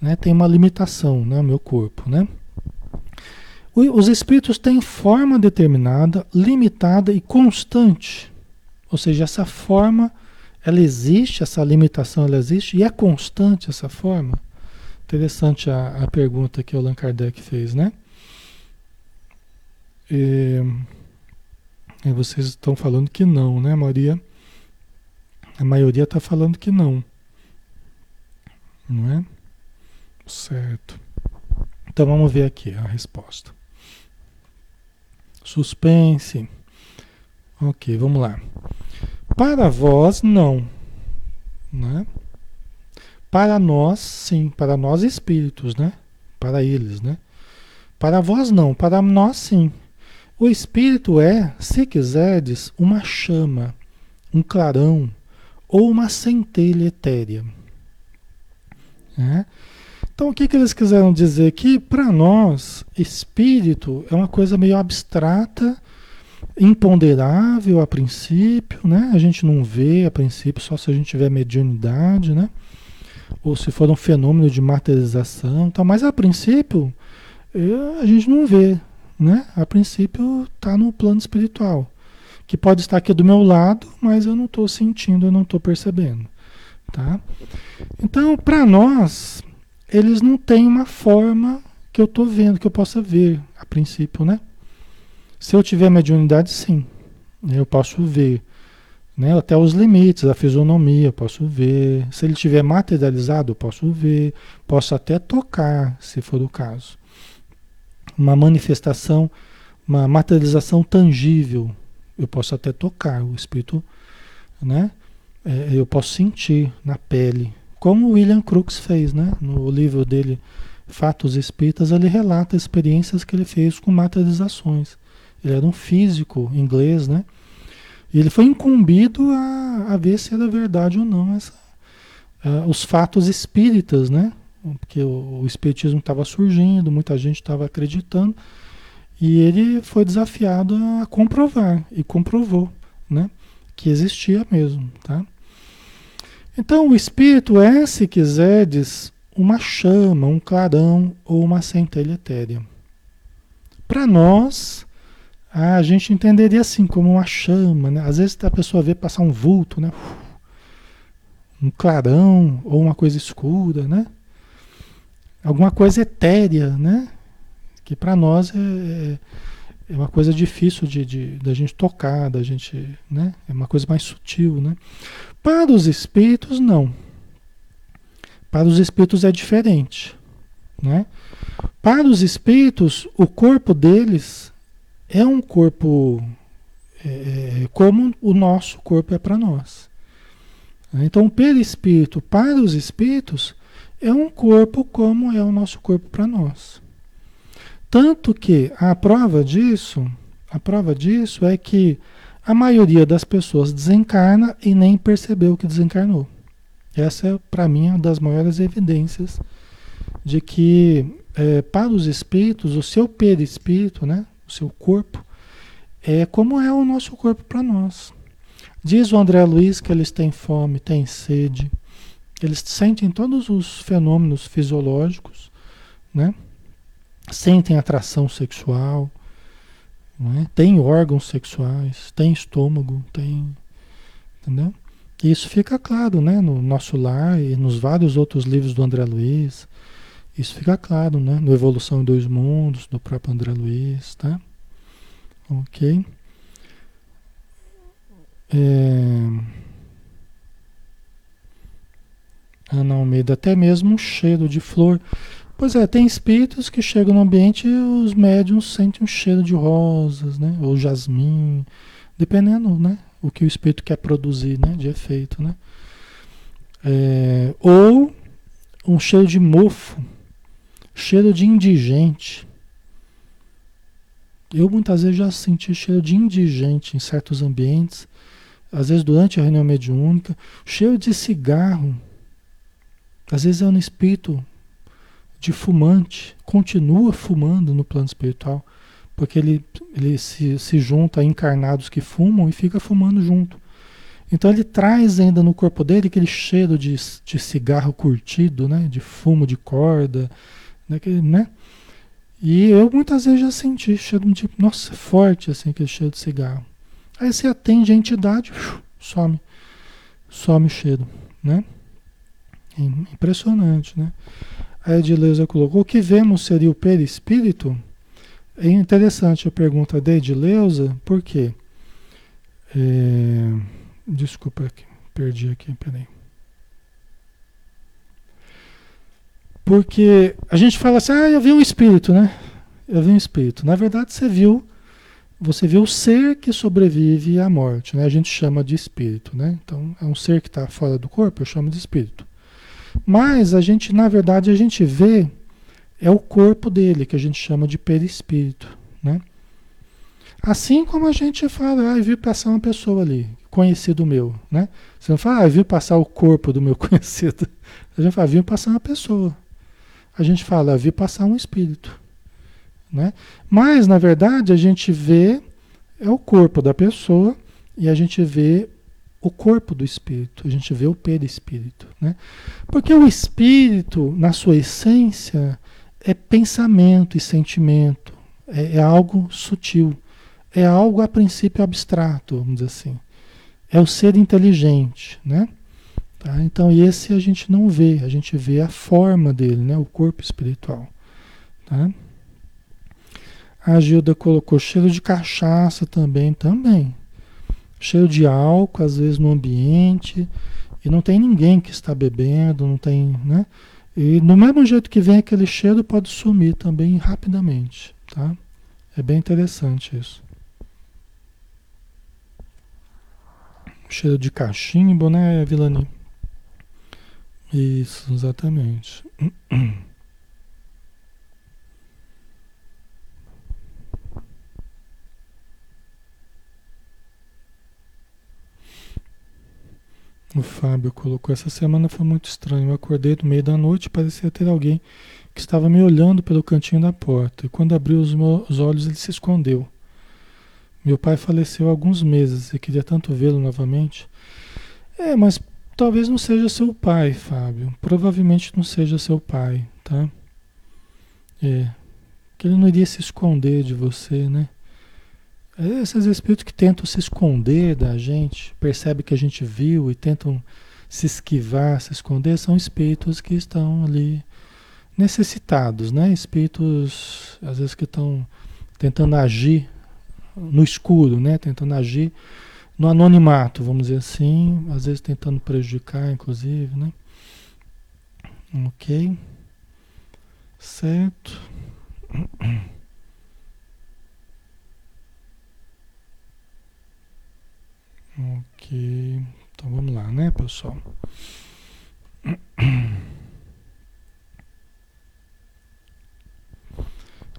né? Tem uma limitação, né? O meu corpo, né? Os espíritos têm forma determinada, limitada e constante. Ou seja, essa forma ela existe, essa limitação ela existe e é constante essa forma? Interessante a, a pergunta que o Allan Kardec fez, né? E, e vocês estão falando que não, né, Maria? A maioria está falando que não. Não é? Certo. Então vamos ver aqui a resposta. Suspense. Ok, vamos lá. Para vós, não. Né? Para nós, sim. Para nós, espíritos, né? Para eles, né? Para vós, não. Para nós, sim. O espírito é, se quiserdes, uma chama, um clarão ou uma centelha etérea. Né? Então, o que, que eles quiseram dizer aqui? Para nós, espírito é uma coisa meio abstrata imponderável a princípio, né? A gente não vê a princípio só se a gente tiver mediunidade, né? Ou se for um fenômeno de materialização, tá? mas a princípio eh, a gente não vê, né? A princípio está no plano espiritual, que pode estar aqui do meu lado, mas eu não estou sentindo, eu não estou percebendo, tá? Então, para nós, eles não têm uma forma que eu estou vendo, que eu possa ver, a princípio, né? Se eu tiver mediunidade, sim. Eu posso ver Né? Até os limites, a fisionomia, posso ver. Se ele tiver materializado, eu posso ver. Posso até tocar, se for o caso. Uma manifestação, uma materialização tangível, eu posso até tocar. O espírito, né? É, eu posso sentir na pele. Como William Crookes fez, né? No livro dele, Fatos Espíritas, ele relata experiências que ele fez com materializações. Ele era um físico inglês, né? E ele foi incumbido a, a ver se era verdade ou não essa, uh, os fatos espíritas, né? Porque o, o espiritismo estava surgindo, muita gente estava acreditando, e ele foi desafiado a comprovar, e comprovou, né? Que existia mesmo, tá? Então, o espírito é, se quiserdes, uma chama, um clarão ou uma centelha etérea. Para nós, a gente entenderia assim, como uma chama, né? Às vezes a pessoa vê passar um vulto, né? Um clarão ou uma coisa escura, né? Alguma coisa etérea, né? Que para nós é, é, é, uma coisa difícil de, de, da gente tocar, da gente, né? É uma coisa mais sutil, né? Para os espíritos, não. Para os espíritos é diferente, né? Para os espíritos, o corpo deles é um corpo é, é, como o nosso corpo é para nós. Então, o perispírito para os espíritos é um corpo como é o nosso corpo para nós. Tanto que a prova disso, a prova disso é que a maioria das pessoas desencarna e nem percebeu que desencarnou. Essa é, para mim, uma das maiores evidências de que, é, para os espíritos, o seu perispírito, né, o seu corpo, é como é o nosso corpo para nós. Diz o André Luiz que eles têm fome, têm sede, eles sentem todos os fenômenos fisiológicos, né? sentem atração sexual, né? tem órgãos sexuais, tem estômago, tem. Entendeu? Isso fica claro né? no nosso lar e nos vários outros livros do André Luiz. Isso fica claro, né? No Evolução em Dois Mundos, do próprio André Luiz, tá? Ok. É... Ana Almeida, até mesmo um cheiro de flor. Pois é, tem espíritos que chegam no ambiente e os médiums sentem um cheiro de rosas, né? Ou jasmim, dependendo, né? O que o espírito quer produzir, né? De efeito, né? É... Ou um cheiro de mofo, cheiro de indigente. Eu muitas vezes já senti cheiro de indigente em certos ambientes, às vezes durante a reunião mediúnica, cheiro de cigarro. Às vezes é um espírito de fumante, continua fumando no plano espiritual, porque ele, ele se, se junta a encarnados que fumam e fica fumando junto. Então ele traz ainda no corpo dele aquele cheiro de, de cigarro curtido, né? de fumo de corda, Daquele, né? E eu muitas vezes já senti cheiro de, nossa, forte assim, aquele cheiro de cigarro. Aí você atende a entidade, some, some o cheiro, né? É impressionante, né? A Edileuza colocou, o que vemos seria o perispírito? É interessante a pergunta da Edileuza, por quê? É, desculpa, perdi aqui, peraí. Porque a gente fala assim, ah, eu vi um espírito, né? Eu vi um espírito. Na verdade, você viu, você viu o ser que sobrevive à morte, né? A gente chama de espírito, né? Então, é um ser que está fora do corpo, eu chamo de espírito. Mas a gente, na verdade, a gente vê é o corpo dele que a gente chama de perispírito, né? Assim como a gente fala, ah, eu vi passar uma pessoa ali, conhecido meu, né? Você não fala, ah, eu vi passar o corpo do meu [LAUGHS] conhecido. A gente fala, vi passar uma pessoa a gente fala, vi passar um espírito. Né? Mas, na verdade, a gente vê é o corpo da pessoa e a gente vê o corpo do espírito, a gente vê o perispírito. Né? Porque o espírito, na sua essência, é pensamento e sentimento, é, é algo sutil, é algo a princípio abstrato, vamos dizer assim. É o ser inteligente, né? Tá? Então esse a gente não vê, a gente vê a forma dele, né? o corpo espiritual. Tá? A Gilda colocou cheiro de cachaça também, também. Cheio de álcool, às vezes no ambiente, e não tem ninguém que está bebendo, não tem, né? E do mesmo jeito que vem aquele cheiro, pode sumir também rapidamente, tá? É bem interessante isso. Cheiro de cachimbo, né, Vilani? Isso, exatamente. [CLEARS THROAT] O Fábio colocou: essa semana foi muito estranho. Eu acordei no meio da noite e parecia ter alguém que estava me olhando pelo cantinho da porta. E quando abri os meus olhos, ele se escondeu. Meu pai faleceu há alguns meses e queria tanto vê-lo novamente. É, mas talvez não seja seu pai, Fábio. Provavelmente não seja seu pai, tá? É. Que ele não iria se esconder de você, né? Esses espíritos que tentam se esconder da gente, percebe que a gente viu e tentam se esquivar, se esconder, são espíritos que estão ali necessitados, né? Espíritos, às vezes, que estão tentando agir no escuro, né? Tentando agir no anonimato, vamos dizer assim, às vezes tentando prejudicar, inclusive, né? Ok. Certo. [CLEARS THROAT] Ok. Então vamos lá, né, pessoal?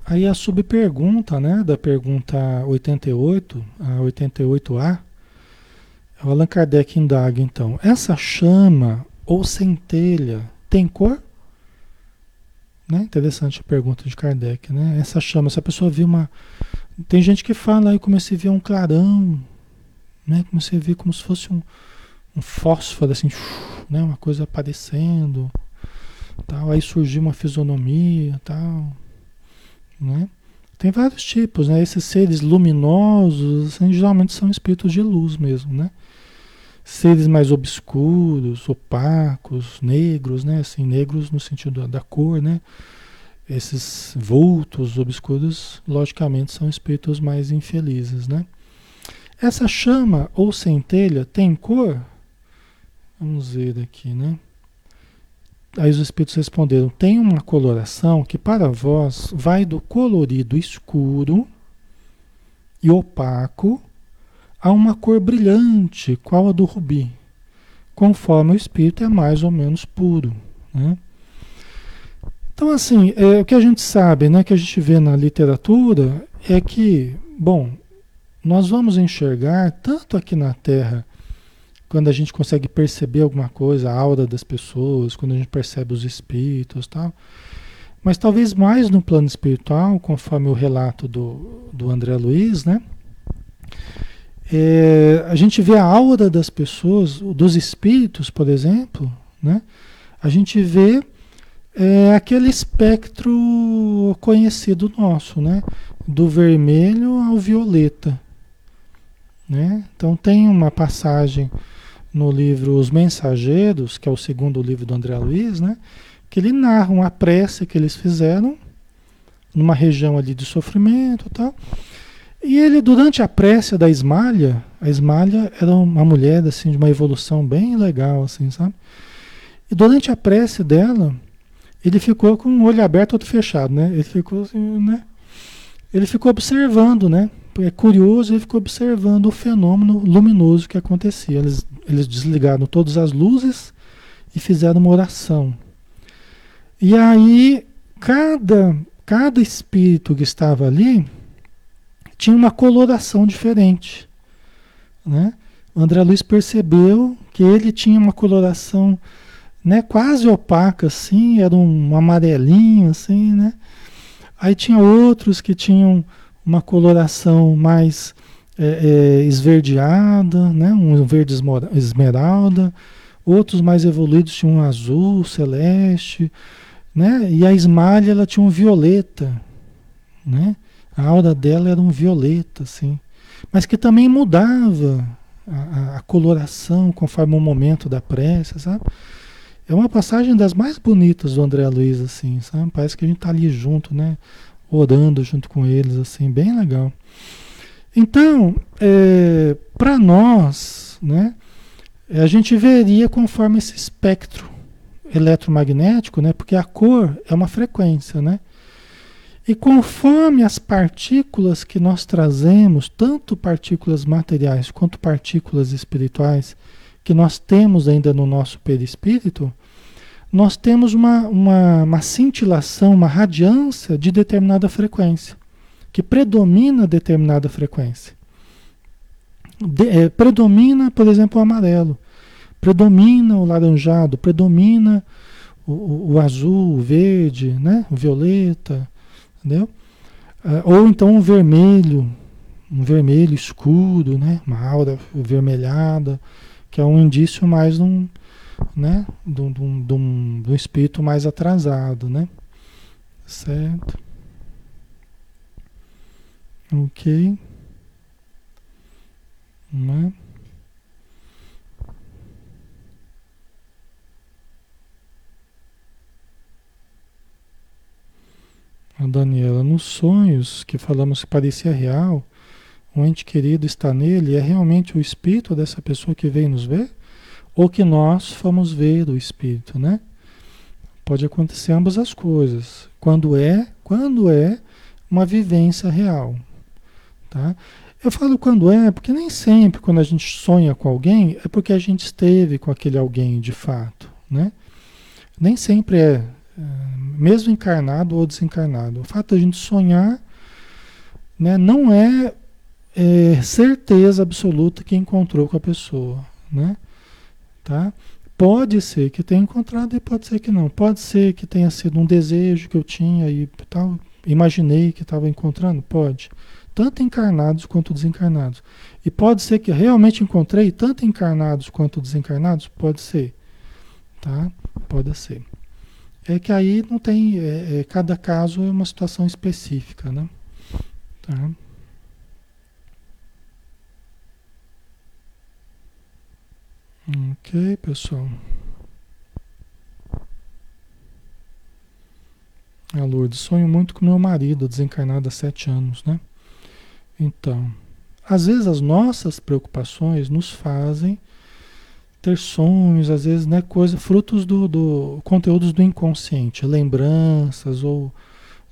Aí a subpergunta, né, da pergunta 88, a 88A, o Allan Kardec indaga então, essa chama ou centelha tem cor? Né? Interessante a pergunta de Kardec, né? Essa chama, se a pessoa viu uma... Tem gente que fala aí como se vê um clarão, né? Como você vê como se fosse um, um fósforo assim, né? Uma coisa aparecendo, tal. Aí surgiu uma fisionomia, tal, né? Tem vários tipos, né? Esses seres luminosos, assim, geralmente são espíritos de luz mesmo, né? Seres mais obscuros, opacos, negros, né? Assim, negros no sentido da cor, né? Esses vultos obscuros, logicamente, são espíritos mais infelizes, né? Essa chama ou centelha tem cor? Vamos ver aqui, né? Aí os espíritos responderam: tem uma coloração que para vós vai do colorido escuro e opaco a uma cor brilhante, qual a do rubi, conforme o espírito é mais ou menos puro. Né? Então, assim, é, o que a gente sabe, né, que a gente vê na literatura, é que, bom, nós vamos enxergar tanto aqui na Terra, quando a gente consegue perceber alguma coisa, a aura das pessoas, quando a gente percebe os espíritos tal, mas talvez mais no plano espiritual, conforme o relato do, do André Luiz, né? É, a gente vê a aura das pessoas, dos espíritos, por exemplo, né? A gente vê é, aquele espectro conhecido nosso, né? Do vermelho ao violeta. Né? Então tem uma passagem no livro Os Mensageiros, que é o segundo livro do André Luiz, né? que ele narra uma prece que eles fizeram numa região ali de sofrimento e tal. E ele, durante a prece da Esmalha, a Esmalha era uma mulher assim, de uma evolução bem legal, assim, sabe? E durante a prece dela, ele ficou com o olho aberto, outro fechado, né? Ele ficou assim, né? Ele ficou observando, né? É curioso, ele ficou observando o fenômeno luminoso que acontecia. Eles, eles desligaram todas as luzes e fizeram uma oração. E aí, cada, cada espírito que estava ali tinha uma coloração diferente. Né? O André Luiz percebeu que ele tinha uma coloração né, quase opaca, assim, era um amarelinho, assim, né? Aí tinha outros que tinham uma coloração mais é, é, esverdeada, né? um verde esmeralda, outros mais evoluídos tinham um azul, celeste, né? e a esmalha ela tinha um violeta, né? a aura dela era um violeta, assim, mas que também mudava a, a coloração conforme o momento da prece, sabe? É uma passagem das mais bonitas do André Luiz, assim, sabe? Parece que a gente está ali junto, né? Orando junto com eles, assim, bem legal. Então, é, para nós, né, a gente veria conforme esse espectro eletromagnético, né, porque a cor é uma frequência, né? E conforme as partículas que nós trazemos, tanto partículas materiais quanto partículas espirituais, que nós temos ainda no nosso perispírito, nós temos uma, uma, uma cintilação, uma radiância de determinada frequência, que predomina determinada frequência. De, é, predomina, por exemplo, o amarelo, predomina o laranjado, predomina o, o, o azul, o verde, né? o violeta, entendeu? Uh, ou então um vermelho, um vermelho escuro, né? Uma aura vermelhada, que é um indício mais de um, né? de um, de um espírito mais atrasado, né? Certo? Ok. Né? A Daniela, nos sonhos que falamos que parecia real, um ente querido está nele, é realmente o espírito dessa pessoa que veio nos ver? Ou que nós fomos ver o espírito, né? Pode acontecer ambas as coisas. Quando é, quando é uma vivência real, tá? Eu falo quando é, porque nem sempre quando a gente sonha com alguém é porque a gente esteve com aquele alguém de fato, né? Nem sempre é mesmo encarnado ou desencarnado. O fato de a gente sonhar né, não é, é, certeza absoluta que encontrou com a pessoa. Né? Tá? Pode ser que tenha encontrado e pode ser que não. Pode ser que tenha sido um desejo que eu tinha e tal, imaginei que estava encontrando? Pode. Tanto encarnados quanto desencarnados. E pode ser que realmente encontrei tanto encarnados quanto desencarnados? Pode ser. Tá? Pode ser. É que aí não tem. É, é, cada caso é uma situação específica, né? Tá? Ok, pessoal. A Lourdes, sonho muito com meu marido, desencarnado há sete anos, né? Então, às vezes as nossas preocupações nos fazem ter sonhos, às vezes, né, coisa, frutos do, do conteúdos do inconsciente, lembranças ou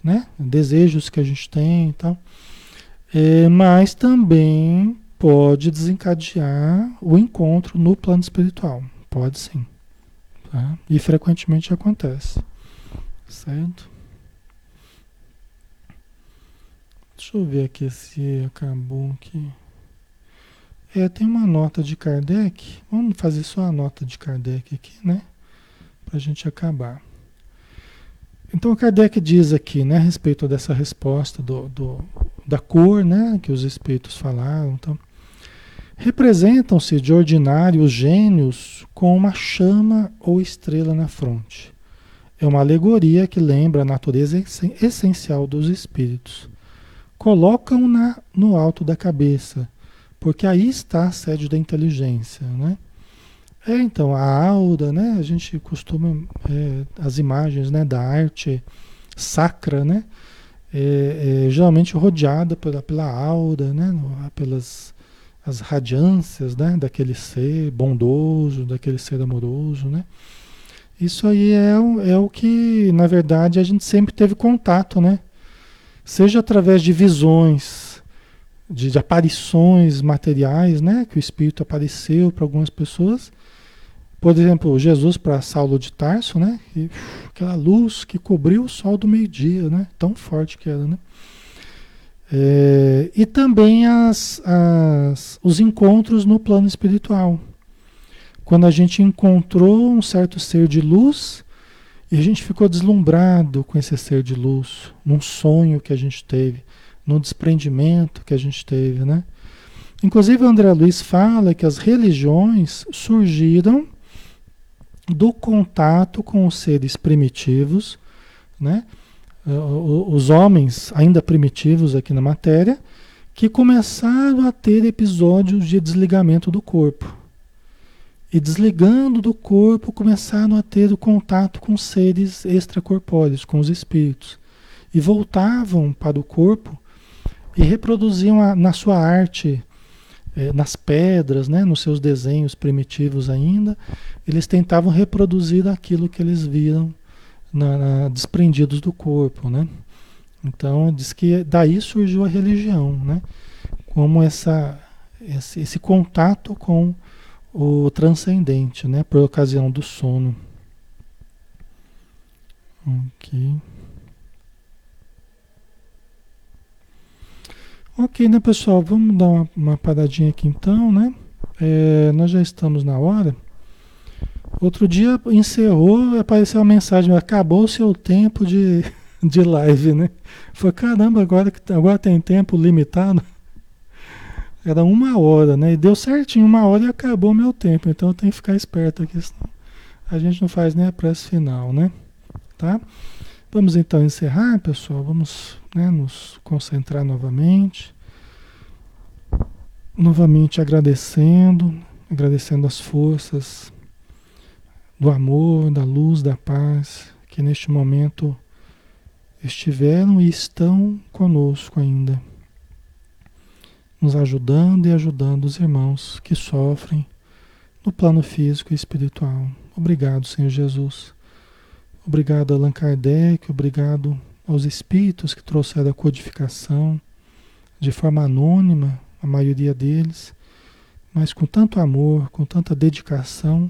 né, desejos que a gente tem e tal. É, mas também pode desencadear o encontro no plano espiritual. Pode sim. Tá? E frequentemente acontece. Certo? Deixa eu ver aqui se acabou aqui. É, tem uma nota de Kardec. Vamos fazer só a nota de Kardec aqui, né? Para a gente acabar. Então, Kardec diz aqui, né, a respeito dessa resposta do, do, da cor, né, que os espíritos falaram. Então, representam-se de ordinário os gênios com uma chama ou estrela na fronte. É uma alegoria que lembra a natureza essencial dos espíritos. Colocam-na no alto da cabeça porque aí está a sede da inteligência, né? É, então, a aura, né? A gente costuma, é, as imagens né, da arte sacra, né? É, é, geralmente rodeada pela, pela aura, né? Pelas as radiâncias, né? Daquele ser bondoso, daquele ser amoroso, né? Isso aí é, é o que, na verdade, a gente sempre teve contato, né? Seja através de visões, de, de, aparições materiais, né? Que o Espírito apareceu para algumas pessoas. Por exemplo, Jesus para Saulo de Tarso, né? E, aquela luz que cobriu o sol do meio-dia, né? Tão forte que era, né? É, e também as, as, os encontros no plano espiritual. Quando a gente encontrou um certo ser de luz e a gente ficou deslumbrado com esse ser de luz, num sonho que a gente teve no desprendimento que a gente teve, né? Inclusive André Luiz fala que as religiões surgiram do contato com os seres primitivos, né? Os homens ainda primitivos aqui na matéria, que começaram a ter episódios de desligamento do corpo. E desligando do corpo, começaram a ter o contato com seres extracorpóreos, com os espíritos. E voltavam para o corpo e reproduziam a, na sua arte, é, nas pedras, né, nos seus desenhos primitivos ainda, eles tentavam reproduzir aquilo que eles viam na, na, desprendidos do corpo, né? Então diz que daí surgiu a religião, né? Como essa, esse, esse contato com o transcendente, né? Por ocasião do sono. Ok. Ok, né, pessoal? Vamos dar uma, uma paradinha aqui então, né? É, nós já estamos na hora. Outro dia encerrou, apareceu uma mensagem, acabou o seu tempo de, [LAUGHS] de live, né? Foi caramba, agora, agora tem tempo limitado. Era uma hora, né? E deu certinho uma hora e acabou o meu tempo. Então eu tenho que ficar esperto aqui, senão a gente não faz nem a prece final, né? Tá? Vamos então encerrar, pessoal. Vamos né, nos concentrar novamente. Novamente agradecendo, agradecendo as forças do amor, da luz, da paz que neste momento estiveram e estão conosco ainda, nos ajudando e ajudando os irmãos que sofrem no plano físico e espiritual. Obrigado, Senhor Jesus. Obrigado, Allan Kardec, obrigado aos espíritos que trouxeram a codificação de forma anônima, a maioria deles, mas com tanto amor, com tanta dedicação,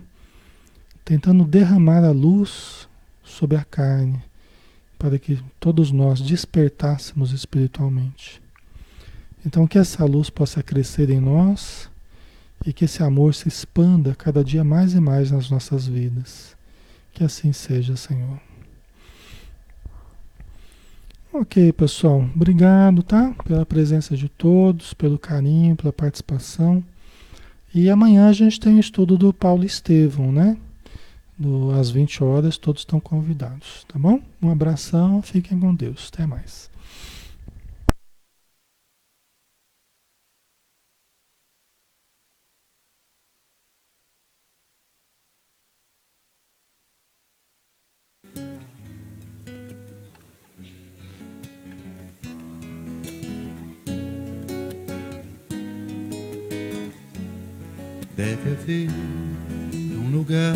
tentando derramar a luz sobre a carne, para que todos nós despertássemos espiritualmente. Então, que essa luz possa crescer em nós e que esse amor se expanda cada dia mais e mais nas nossas vidas. Que assim seja, Senhor. Ok, pessoal. Obrigado, tá? Pela presença de todos, pelo carinho, pela participação. E amanhã a gente tem o estudo do Paulo Estevão, né? Do, às 20 horas, todos estão convidados, tá bom? Um abração, fiquem com Deus. Até mais. deve haver um lugar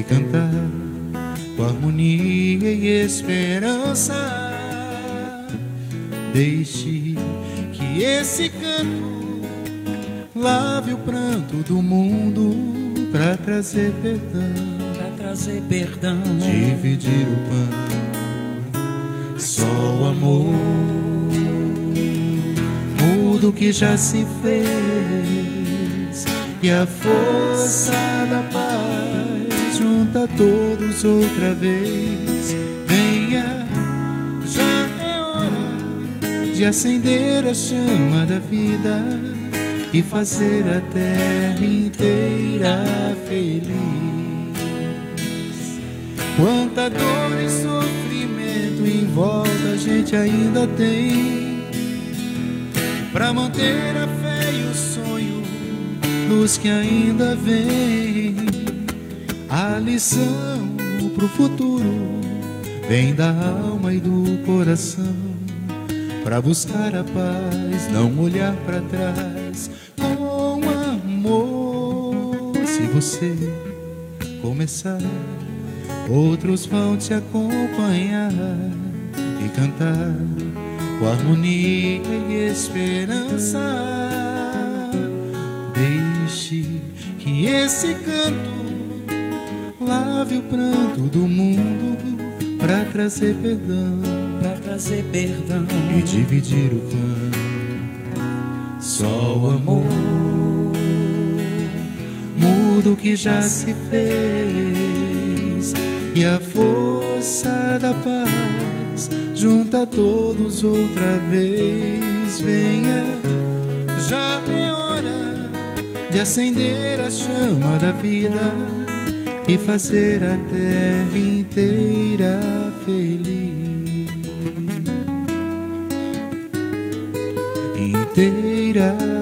e cantar com harmonia e esperança. Deixe que esse canto lave o pranto do mundo para trazer perdão. Para trazer perdão. Dividir o pão. Só o amor muda o que já se fez e a força da paz junta todos outra vez. Venha, já é hora de acender a chama da vida e fazer a terra inteira feliz. Quanta dor e sofrimento em volta a gente ainda tem para manter a fé e o sonho luz que ainda vem, a lição pro futuro vem da alma e do coração. Pra buscar a paz, não olhar para trás com amor. Se você começar, outros vão te acompanhar e cantar com harmonia e esperança. Deixe que esse canto lave o pranto do mundo para trazer perdão, para trazer perdão e dividir o pão. Só o amor muda o que já se fez e a força da paz junta todos outra vez. Venha, já é hora de acender a chama da vida e fazer a terra inteira feliz. Inteira